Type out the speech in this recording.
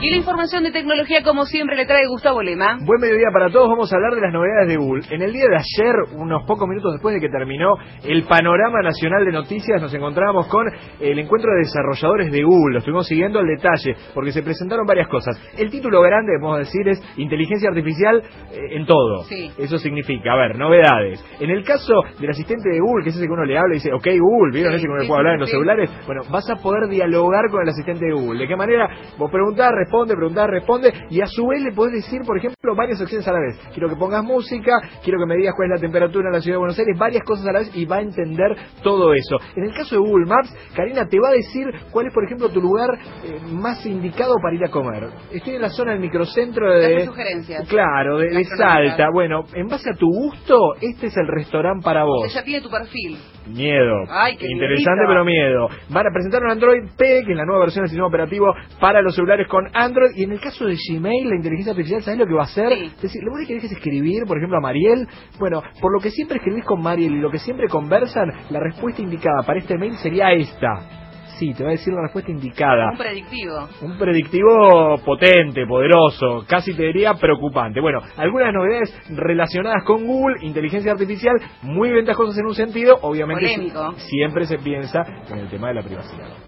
Y la información de tecnología, como siempre, le trae Gustavo Lema. Buen mediodía para todos. Vamos a hablar de las novedades de Google. En el día de ayer, unos pocos minutos después de que terminó el panorama nacional de noticias, nos encontrábamos con el encuentro de desarrolladores de Google. Lo estuvimos siguiendo al detalle, porque se presentaron varias cosas. El título grande, podemos decir, es inteligencia artificial eh, en todo. Sí. Eso significa, a ver, novedades. En el caso del asistente de Google, que es ese que uno le habla y dice, ok Google, ¿vieron Sí, ese que uno le sí, puede hablar en los celulares? Bueno, vas a poder dialogar con el asistente de Google. ¿De qué manera? Vos preguntás, responde, preguntás, responde, y a su vez le podés decir, por ejemplo, varias opciones a la vez. Quiero que pongas música, quiero que me digas cuál es la temperatura en la ciudad de Buenos Aires, varias cosas a la vez, y va a entender todo eso. En el caso de Google Maps, Karina te va a decir cuál es, por ejemplo, tu lugar eh, más indicado para ir a comer. Estoy en la zona del microcentro de... Sugerencias. Claro, de. Salta. Bueno, en base a tu gusto, este es el restaurante para vos. Ella pide tu perfil. Miedo. Ay, qué Interesante, pero miedo. Van a presentar un Android P, que es la nueva versión del sistema operativo para los celulares con Android. Y en el caso de Gmail, la inteligencia artificial, ¿sabes lo que va a hacer? Sí. Es decir, lo único que querés es escribir, por ejemplo, a Mariel. Bueno, por lo que siempre escribís con Mariel y lo que siempre conversan, la respuesta indicada para este mail sería esta. Sí, te va a decir la respuesta indicada. Un predictivo. Un predictivo potente, poderoso, casi te diría preocupante. Bueno, algunas novedades relacionadas con Google, inteligencia artificial, muy ventajosas en un sentido, obviamente Polémico. siempre se piensa en el tema de la privacidad.